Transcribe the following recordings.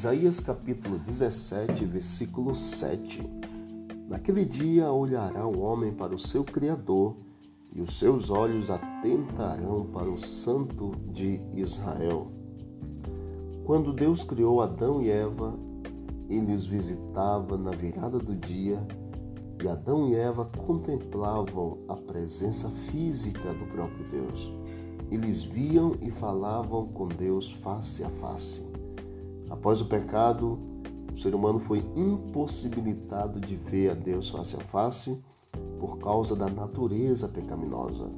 Isaías capítulo 17, versículo 7. Naquele dia olhará o homem para o seu Criador e os seus olhos atentarão para o Santo de Israel. Quando Deus criou Adão e Eva, ele os visitava na virada do dia e Adão e Eva contemplavam a presença física do próprio Deus. Eles viam e falavam com Deus face a face. Após o pecado, o ser humano foi impossibilitado de ver a Deus face a face por causa da natureza pecaminosa.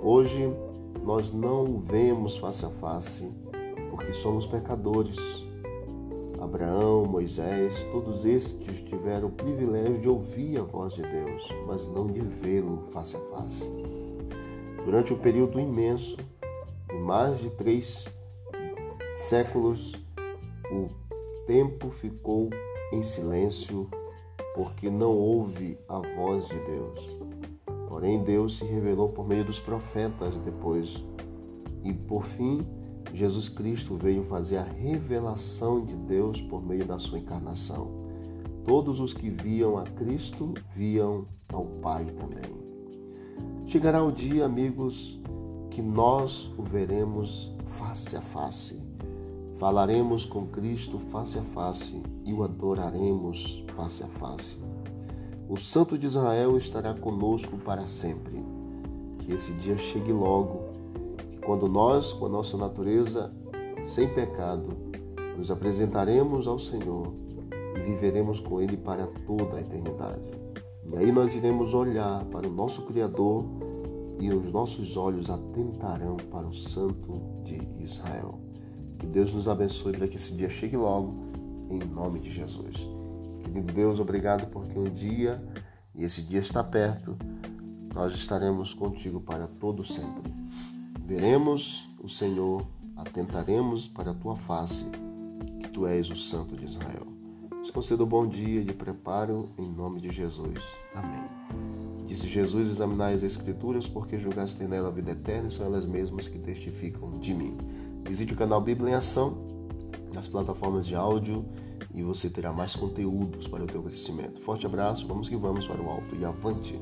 Hoje, nós não o vemos face a face porque somos pecadores. Abraão, Moisés, todos estes tiveram o privilégio de ouvir a voz de Deus, mas não de vê-lo face a face. Durante um período imenso, de mais de três séculos, o tempo ficou em silêncio porque não houve a voz de Deus. Porém, Deus se revelou por meio dos profetas depois. E por fim, Jesus Cristo veio fazer a revelação de Deus por meio da sua encarnação. Todos os que viam a Cristo viam ao Pai também. Chegará o dia, amigos, que nós o veremos face a face Falaremos com Cristo face a face e o adoraremos face a face. O Santo de Israel estará conosco para sempre. Que esse dia chegue logo, que quando nós, com a nossa natureza sem pecado, nos apresentaremos ao Senhor e viveremos com Ele para toda a eternidade. E aí nós iremos olhar para o nosso Criador e os nossos olhos atentarão para o Santo de Israel. Que Deus nos abençoe para que esse dia chegue logo, em nome de Jesus. Querido Deus, obrigado porque um dia, e esse dia está perto, nós estaremos contigo para todo sempre. Veremos o Senhor, atentaremos para a tua face, que tu és o Santo de Israel. Nos conceda um bom dia de preparo em nome de Jesus. Amém. Disse Jesus: Examinai as Escrituras, porque julgaste nela a vida eterna, e são elas mesmas que testificam de mim. Visite o canal Bíblia em Ação nas plataformas de áudio e você terá mais conteúdos para o teu crescimento. Forte abraço, vamos que vamos para o alto e avante!